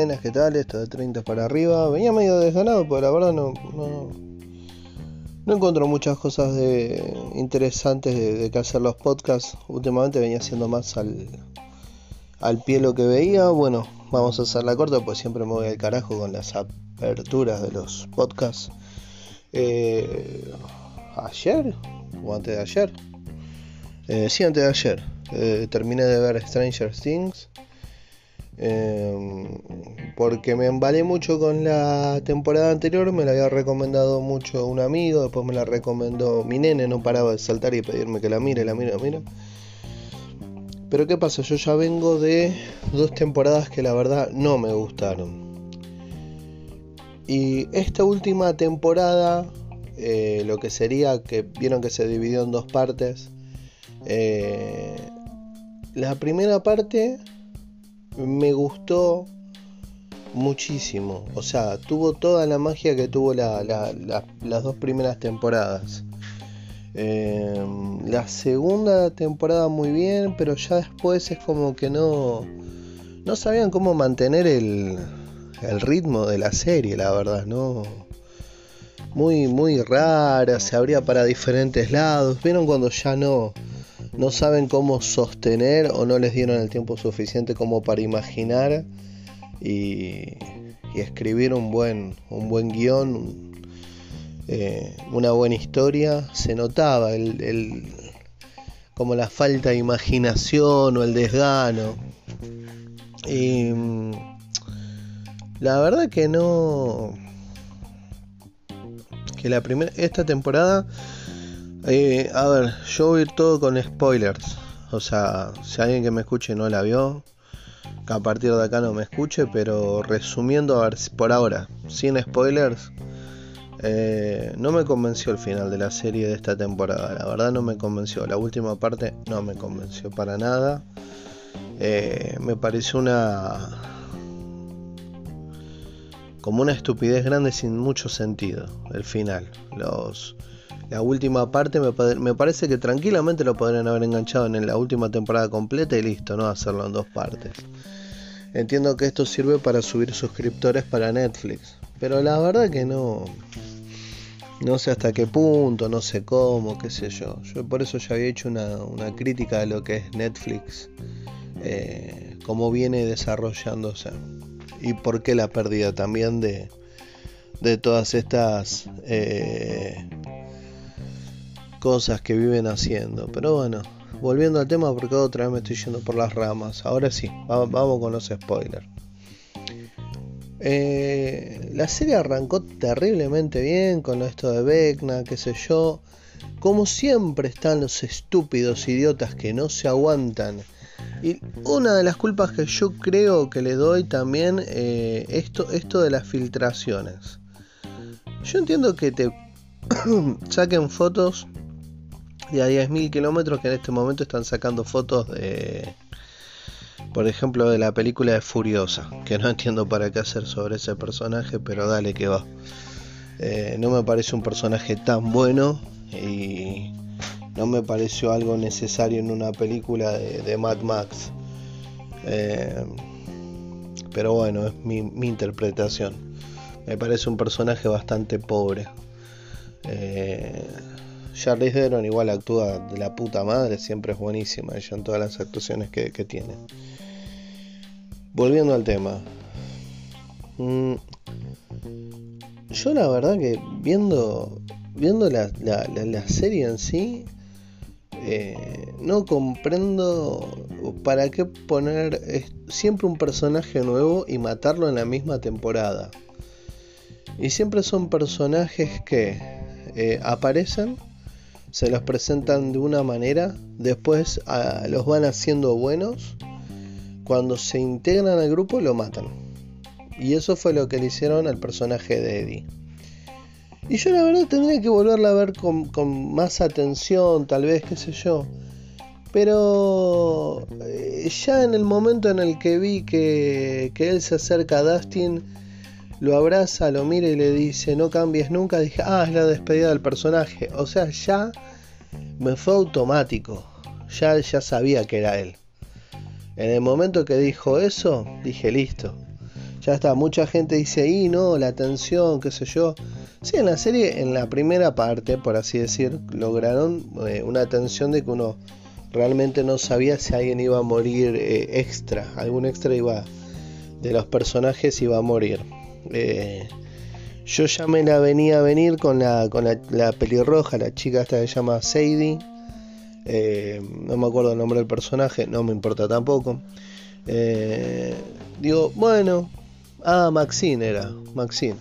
buenas, ¿qué tal? Esto de 30 para arriba. Venía medio desganado, porque la verdad no, no, encuentro muchas cosas de, interesantes de, que hacer los podcasts. Últimamente venía haciendo más al, al pie lo que veía. Bueno, vamos a hacer la corta, pues siempre me voy al carajo con las aperturas de los podcasts. Eh, ayer o antes de ayer. Eh, sí, antes de ayer. Eh, terminé de ver Stranger Things. Em, porque me embalé mucho con la temporada anterior, me la había recomendado mucho un amigo, después me la recomendó mi nene, no paraba de saltar y pedirme que la mire, la mire, la mire. Pero ¿qué pasa? Yo ya vengo de dos temporadas que la verdad no me gustaron. Y esta última temporada, eh, lo que sería que vieron que se dividió en dos partes. Eh, la primera parte me gustó muchísimo. O sea, tuvo toda la magia que tuvo las dos primeras temporadas. Em, la segunda temporada muy bien, pero ya después es como que no, no sabían cómo mantener el, el ritmo de la serie, la verdad, ¿no? Muy, muy rara, se abría para diferentes lados. ¿Vieron cuando ya no, no saben cómo sostener o no les dieron el tiempo suficiente como para imaginar y, escribir un buen, un buen guion, eh, una buena historia, se notaba el, como la falta de imaginación o el desgano. Y mm, la verdad que no... Que la primera, esta temporada eh, a ver, yo voy todo con spoilers. O sea, si alguien que me escuche no la vio, que a partir de acá no me escuche, pero resumiendo, a ver, por ahora, sin spoilers, eh, no me convenció el final de la serie de esta temporada. La verdad no me convenció. La última parte no me convenció para nada. Eh, me pareció una... como una estupidez grande sin mucho sentido. El final. Los la última parte me, parece que tranquilamente lo podrían haber enganchado en la última temporada completa y listo, no hacerlo en dos partes. Entiendo que esto sirve para subir suscriptores para Netflix, pero la verdad que no. No sé hasta qué punto, no sé cómo, qué sé yo. Yo por eso ya había hecho una, crítica de lo que es Netflix, eh, cómo viene desarrollándose y por qué la pérdida también de, de todas estas eh, cosas que viven haciendo. Pero bueno, volviendo al tema porque otra vez me estoy yendo por las ramas. Ahora sí, vamos con los spoilers. Eh, la serie arrancó terriblemente bien con esto de Vecna, qué sé yo. Como siempre están los estúpidos idiotas que no se aguantan. Y una de las culpas que yo creo que le doy también eh, esto, esto de las filtraciones. Yo entiendo que te saquen fotos y a 10.000 kilómetros que en este momento están sacando fotos de, por ejemplo, de la película de Furiosa, que no entiendo para qué hacer sobre ese personaje, pero dale que va. Eh, no me parece un personaje tan bueno y no me pareció algo necesario en una película de, Mad Max. Eh, pero bueno, es mi, interpretación. Me parece un personaje bastante pobre. Eh, Charlize Theron igual actúa de la puta madre, siempre es buenísima ella en todas las actuaciones que, tiene. Volviendo al tema. Mm, yo la verdad que viendo, viendo la, serie en sí, eh, no comprendo para qué poner siempre un personaje nuevo y matarlo en la misma temporada. Y siempre son personajes que eh, aparecen se los presentan de una manera, después los van haciendo buenos, cuando se integran al grupo lo matan. Y eso fue lo que le hicieron al personaje de Eddie. Y yo la verdad tendría que volverla a ver con, más atención, tal vez, qué sé yo. Pero eh, ya en el momento en el que vi que, que él se acerca a Dustin, lo abraza, lo mira y le dice no cambies nunca, dije, ah, es la despedida del personaje. O sea, ya me fue automático, ya, ya sabía que era él. En el momento que dijo eso, dije, listo, ya está, mucha gente dice ahí, no, la tensión, qué sé yo. Sí, en la serie, en la primera parte, por así decir, lograron eh, una tensión de que uno realmente no sabía si alguien iba a morir eh, extra, algún extra iba de los personajes iba a morir. Eh, yo ya me la venía a venir con la, con la, pelirroja, la chica esta que se llama Sadie. no me acuerdo el nombre del personaje, no me importa tampoco. digo, bueno, Ah, Maxine era, Maxine.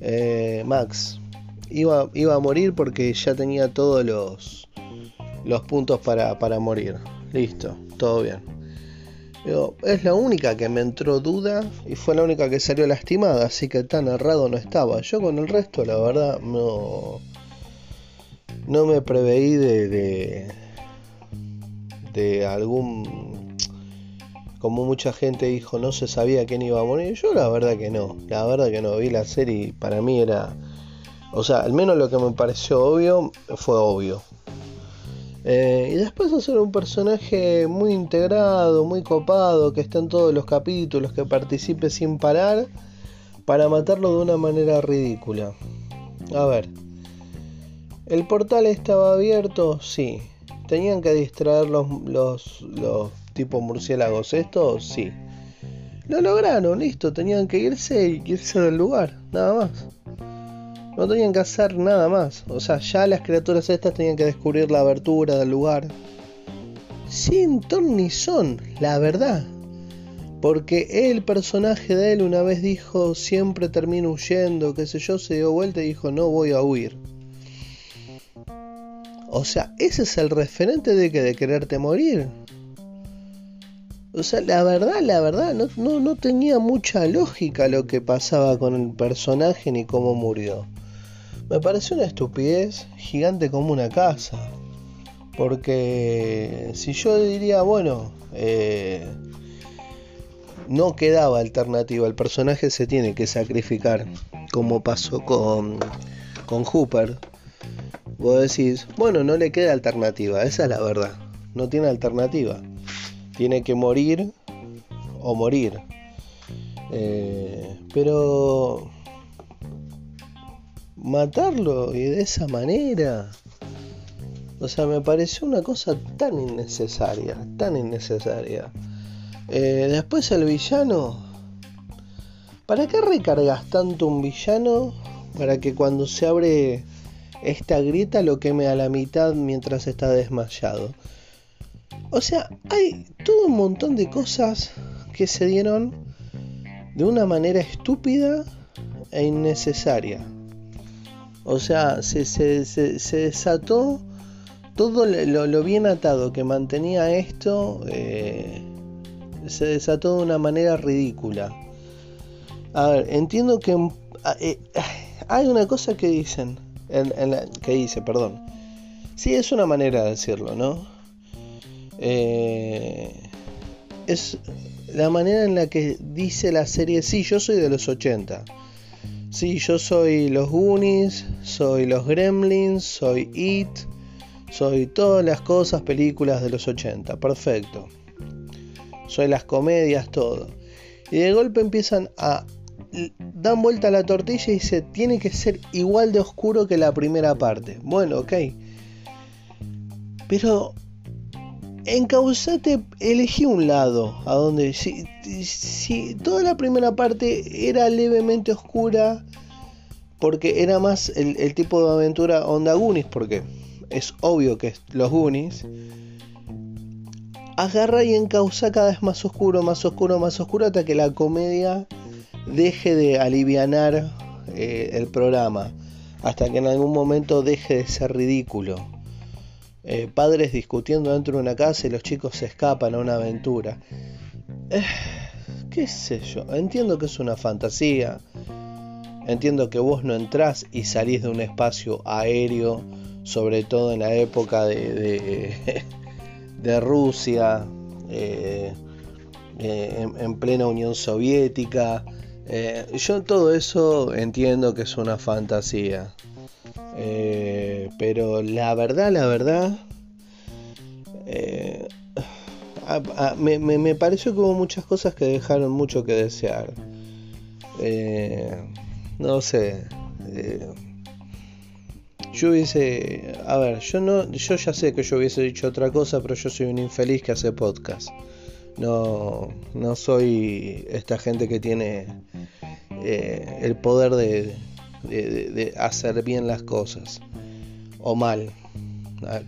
Eh, Max. Iba, iba, a morir porque ya tenía todos los, los puntos para, para morir. Listo, todo bien. Es la única que me entró duda y fue la única que salió lastimada, así que tan errado no estaba. Yo con el resto, la verdad, no, no me preveí de, de, de algún como mucha gente dijo, no se sabía quién iba a morir. Yo la verdad que no, la verdad que no. Vi la serie y para mí era, o sea, al menos lo que me pareció obvio fue obvio. Eh, y después hacer un personaje muy integrado, muy copado, que está en todos los capítulos, que participe sin parar, para matarlo de una manera ridícula. A ver, ¿el portal estaba abierto? Sí. ¿Tenían que distraer los, los, los tipo murciélagos estos, sí. Lo lograron, listo, tenían que irse y irse del lugar, nada más. No tenían que hacer nada más. O sea, ya las criaturas estas tenían que descubrir la abertura del lugar. Sin ton ni son, la verdad. Porque el personaje de él una vez dijo, siempre termino huyendo, qué sé yo, se dio vuelta y dijo, no voy a huir. O sea, ese es el referente de que de quererte morir. O sea, la verdad, la verdad, no, no, tenía mucha lógica lo que pasaba con el personaje ni cómo murió. Me pareció una estupidez gigante como una casa. Porque si yo diría, bueno, eh, no quedaba alternativa, el personaje se tiene que sacrificar, como pasó con, con Hooper. Vos decís, bueno, no le queda alternativa, esa es la verdad, no tiene alternativa tiene que morir o morir. Eh, pero matarlo y de esa manera, o sea, me pareció una cosa tan innecesaria, tan innecesaria. Eh, después el villano, ¿para qué recargas tanto un villano para que cuando se abre esta grieta lo queme a la mitad mientras está desmayado? O sea, hay todo un montón de cosas que se dieron de una manera estúpida e innecesaria. O sea, se, desató todo lo, bien atado que mantenía esto, eh, se desató de una manera ridícula. A ver, entiendo que eh, hay una cosa que dicen, que dice, perdón. Sí, es una manera de decirlo, ¿no? Eh, es la manera en la que dice la serie, sí, yo soy de los 80. Sí, yo soy los Goonies, soy los Gremlins, soy It, soy todas las cosas, películas de los 80. Perfecto. Soy las comedias, todo. Y de golpe empiezan a... Dan vuelta a la tortilla y dice, tiene que ser igual de oscuro que la primera parte. Bueno, ok. Pero Encausate, elegí un lado, a donde si, toda la primera parte era levemente oscura, porque era más el, tipo de aventura onda Goonies, porque es obvio que los Goonies, agarra y encausa cada vez más oscuro, más oscuro, más oscuro, hasta que la comedia deje de alivianar eh, el programa, hasta que en algún momento deje de ser ridículo. Eh, padres discutiendo dentro de una casa y los chicos se escapan a una aventura. Eh, ¿Qué sé yo? Entiendo que es una fantasía. Entiendo que vos no entrás y salís de un espacio aéreo, sobre todo en la época de, Rusia, eh, en, en, plena Unión Soviética. yo todo eso entiendo que es una fantasía. Eh, pero la verdad, la verdad, eh, me, pareció que hubo muchas cosas que dejaron mucho que desear. Eh, no sé. Eh, yo hubiese, a ver, yo no, yo ya sé que yo hubiese dicho otra cosa, pero yo soy un infeliz que hace podcast. No, no soy esta gente que tiene el poder de, de, hacer bien las cosas o mal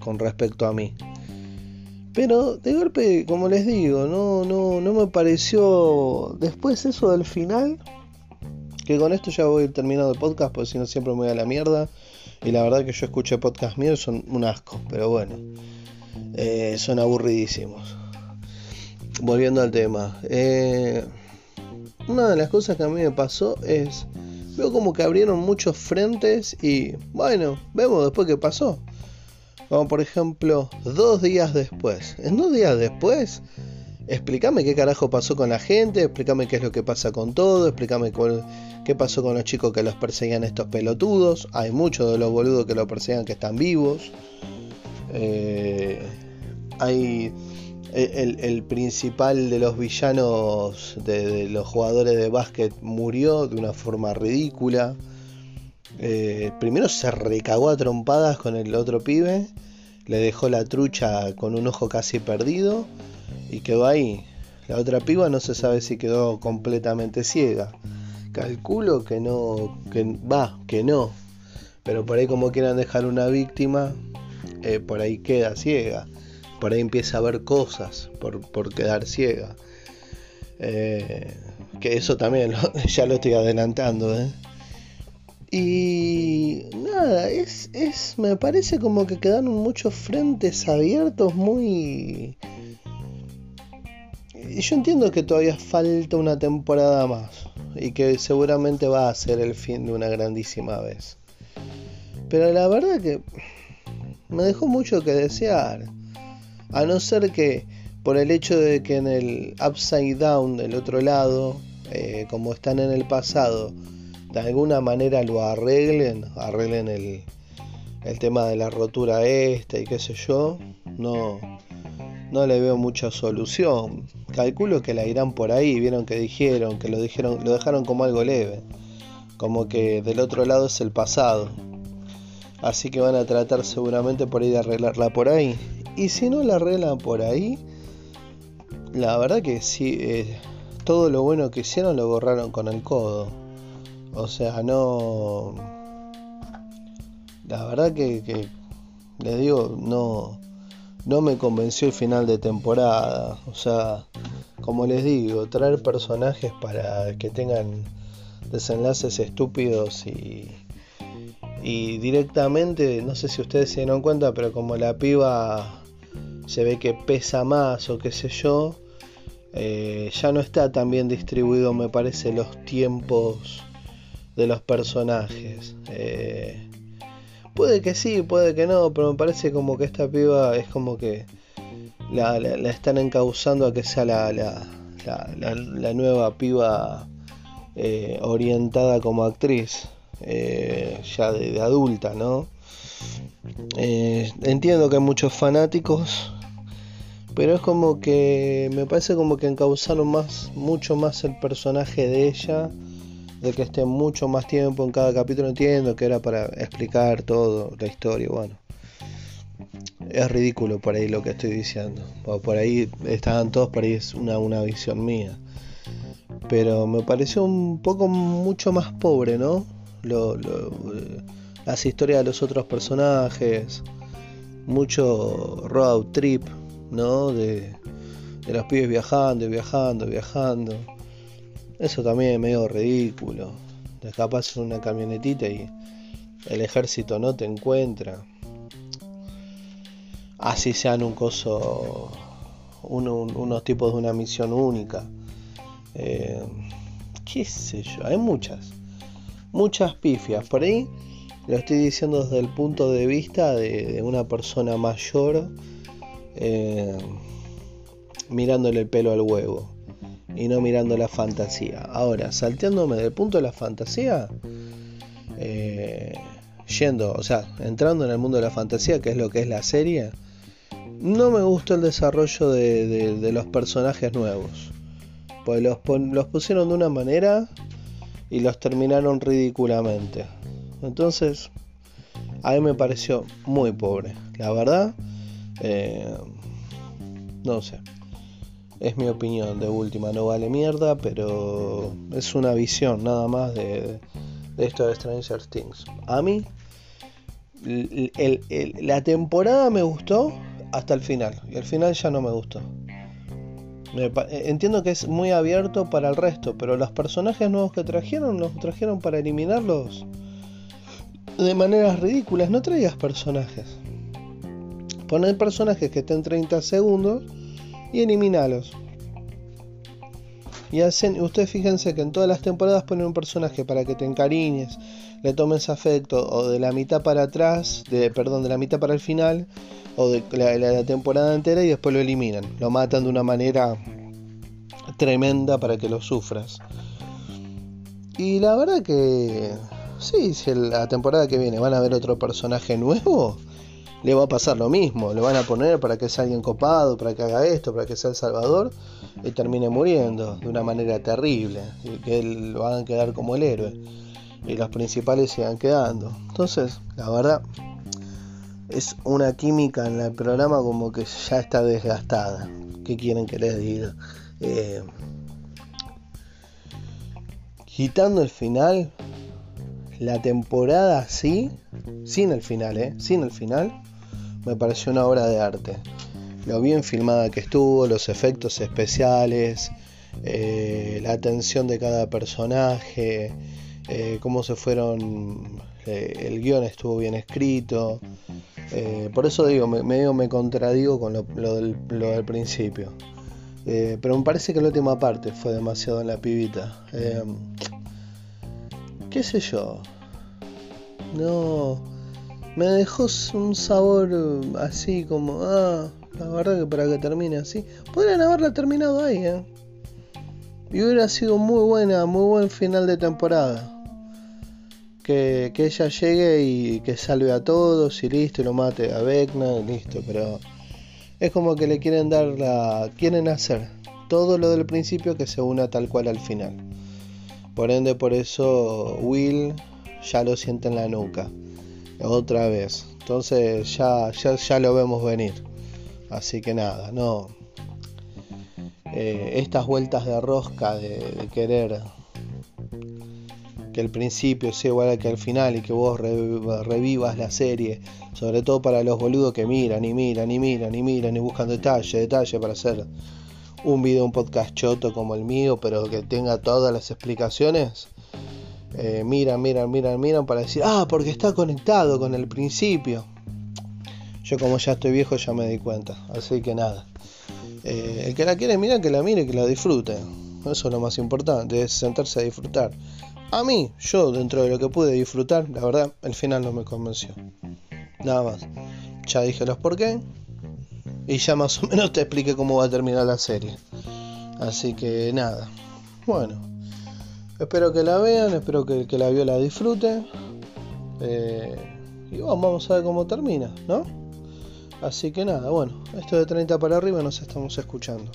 con respecto a mí. Pero de golpe, como les digo, no, no, no me pareció después eso del final. Que con esto ya voy terminando el podcast, porque si no siempre me voy a la mierda. Y la verdad que yo escuché podcast míos, son un asco, pero bueno, eh, son aburridísimos. Volviendo al tema, eh, una de las cosas que a mí me pasó es, veo como que abrieron muchos frentes y bueno, vemos después qué pasó. Como por ejemplo, dos días después. En dos días después, explícame qué carajo pasó con la gente, explícame qué es lo que pasa con todo, explícame qué pasó con los chicos que los perseguían estos pelotudos. Hay muchos de los boludos que los perseguían que están vivos. Eh, hay el, principal de los villanos de, los jugadores de básquet murió de una forma ridícula. Eh, primero se recagó a trompadas con el otro pibe, le dejó la trucha con un ojo casi perdido y quedó ahí. La otra piba no se sabe si quedó completamente ciega. Calculo que no, que va, que no. Pero por ahí como quieran dejar una víctima, eh, por ahí queda ciega. Por ahí empieza a ver cosas por, por quedar ciega. Eh, que eso también ya lo estoy adelantando. ¿eh? Y nada, es, es, me parece como que quedaron muchos frentes abiertos muy... Y yo entiendo que todavía falta una temporada más y que seguramente va a ser el fin de una grandísima vez. Pero la verdad que me dejó mucho que desear. A no ser que por el hecho de que en el upside down del otro lado, eh, como están en el pasado, de alguna manera lo arreglen, arreglen el, el tema de la rotura esta y qué sé yo, no, no le veo mucha solución. Calculo que la irán por ahí, vieron que dijeron, que lo dijeron, lo dejaron como algo leve, como que del otro lado es el pasado. Así que van a tratar seguramente por ahí de arreglarla por ahí. Y si no la arreglan por ahí, la verdad que sí, eh, todo lo bueno que hicieron lo borraron con el codo. O sea, no. La verdad que, que les digo, no, no me convenció el final de temporada. O sea, como les digo, traer personajes para que tengan desenlaces estúpidos y, y directamente, no sé si ustedes se dieron cuenta, pero como la piba se ve que pesa más o qué sé yo, eh, ya no está tan bien distribuido, me parece, los tiempos de los personajes. Eh, puede que sí, puede que no, pero me parece como que esta piba es como que la, están encauzando a que sea la, la, nueva piba eh, orientada como actriz, ya de, adulta, ¿no? Entiendo que hay muchos fanáticos, pero es como que me parece como que encauzaron más, mucho más el personaje de ella de que esté mucho más tiempo en cada capítulo, entiendo que era para explicar todo, la historia, bueno. Es ridículo por ahí lo que estoy diciendo. Por ahí estaban todos, por ahí es una, una visión mía. Pero me pareció un poco mucho más pobre, ¿no? Lo, las historias de los otros personajes. Mucho road trip, ¿no? De, de los pibes viajando, viajando, viajando. Eso también es medio ridículo. Te escapas en una camionetita y el ejército no te encuentra. Así sean un coso, unos tipos de una misión única. Eh, qué sé yo, hay muchas, muchas pifias. Por ahí lo estoy diciendo desde el punto de vista de, una persona mayor eh, mirándole el pelo al huevo y no mirando la fantasía. Ahora, salteándome del punto de la fantasía, eh, yendo, o sea, entrando en el mundo de la fantasía, que es lo que es la serie, no me gustó el desarrollo de, los personajes nuevos. Pues los, los pusieron de una manera y los terminaron ridículamente. Entonces, a mí me pareció muy pobre, la verdad. Eh, no sé. Es mi opinión de última, no vale mierda, pero es una visión nada más de, esto de Stranger Things. A mí, la temporada me gustó hasta el final, y al final ya no me gustó. entiendo que es muy abierto para el resto, pero los personajes nuevos que trajeron, los trajeron para eliminarlos de maneras ridículas. No traigas personajes. Poner personajes que estén 30 segundos y eliminalos. Y hacen, ustedes fíjense que en todas las temporadas ponen un personaje para que te encariñes, le tomes afecto, o de la mitad para atrás, de, perdón, de la mitad para el final, o de la, la temporada entera y después lo eliminan. Lo matan de una manera tremenda para que lo sufras. Y la verdad que sí, si la temporada que viene van a ver otro personaje nuevo, le va a pasar lo mismo. Le van a poner para que sea alguien copado, para que haga esto, para que sea el Salvador y termine muriendo de una manera terrible. Que él lo hagan quedar como el héroe. Y los principales sigan quedando. Entonces, la verdad, es una química en el programa como que ya está desgastada. ¿Qué quieren que les diga? Eh, quitando el final, la temporada sí, sin el final, ¿eh? Sin el final, me pareció una obra de arte. Lo bien filmada que estuvo, los efectos especiales, eh, la atención de cada personaje, eh, cómo se fueron, el guion estuvo bien escrito. por eso digo, me, medio me contradigo con lo, del, lo del, principio. pero me parece que la última parte fue demasiado en la pibita. ¿Qué sé yo? No me dejó un sabor eh, así como, ah, la verdad que para que termine así, podrían haberla terminado ahí, ¿eh? Y hubiera sido muy buena, muy buen final de temporada. Que, ella llegue y que salve a todos y listo, y lo mate a Vecna y listo, pero es como que le quieren dar la. quieren hacer todo lo del principio que se una tal cual al final. Por ende, por eso Will ya lo siente en la nuca otra vez. Entonces ya, ya, lo vemos venir. Así que nada, no. Eh, estas vueltas de rosca de, querer que el principio sea igual que el final y que vos revivas la serie, sobre todo para los boludos que miran y miran y miran y miran y buscan detalle, detalle para hacer un video, un podcast choto como el mío, pero que tenga todas las explicaciones eh, miran, miran, miran, miran para decir, ah, porque está conectado con el principio. Yo como ya estoy viejo ya me di cuenta, así que nada. Eh, el que la quiere mirar, que la mire, que la disfrute. Eso es lo más importante, es sentarse a disfrutar. A mí, yo dentro de lo que pude disfrutar, la verdad, el final no me convenció. Nada más. Ya dije los por qué. Y ya más o menos te expliqué cómo va a terminar la serie. Así que nada. Bueno. Espero que la vean, espero que la vio la disfrute. Eh, y vamos a ver cómo termina, ¿no? Así que nada, bueno, esto de 30 para arriba nos estamos escuchando.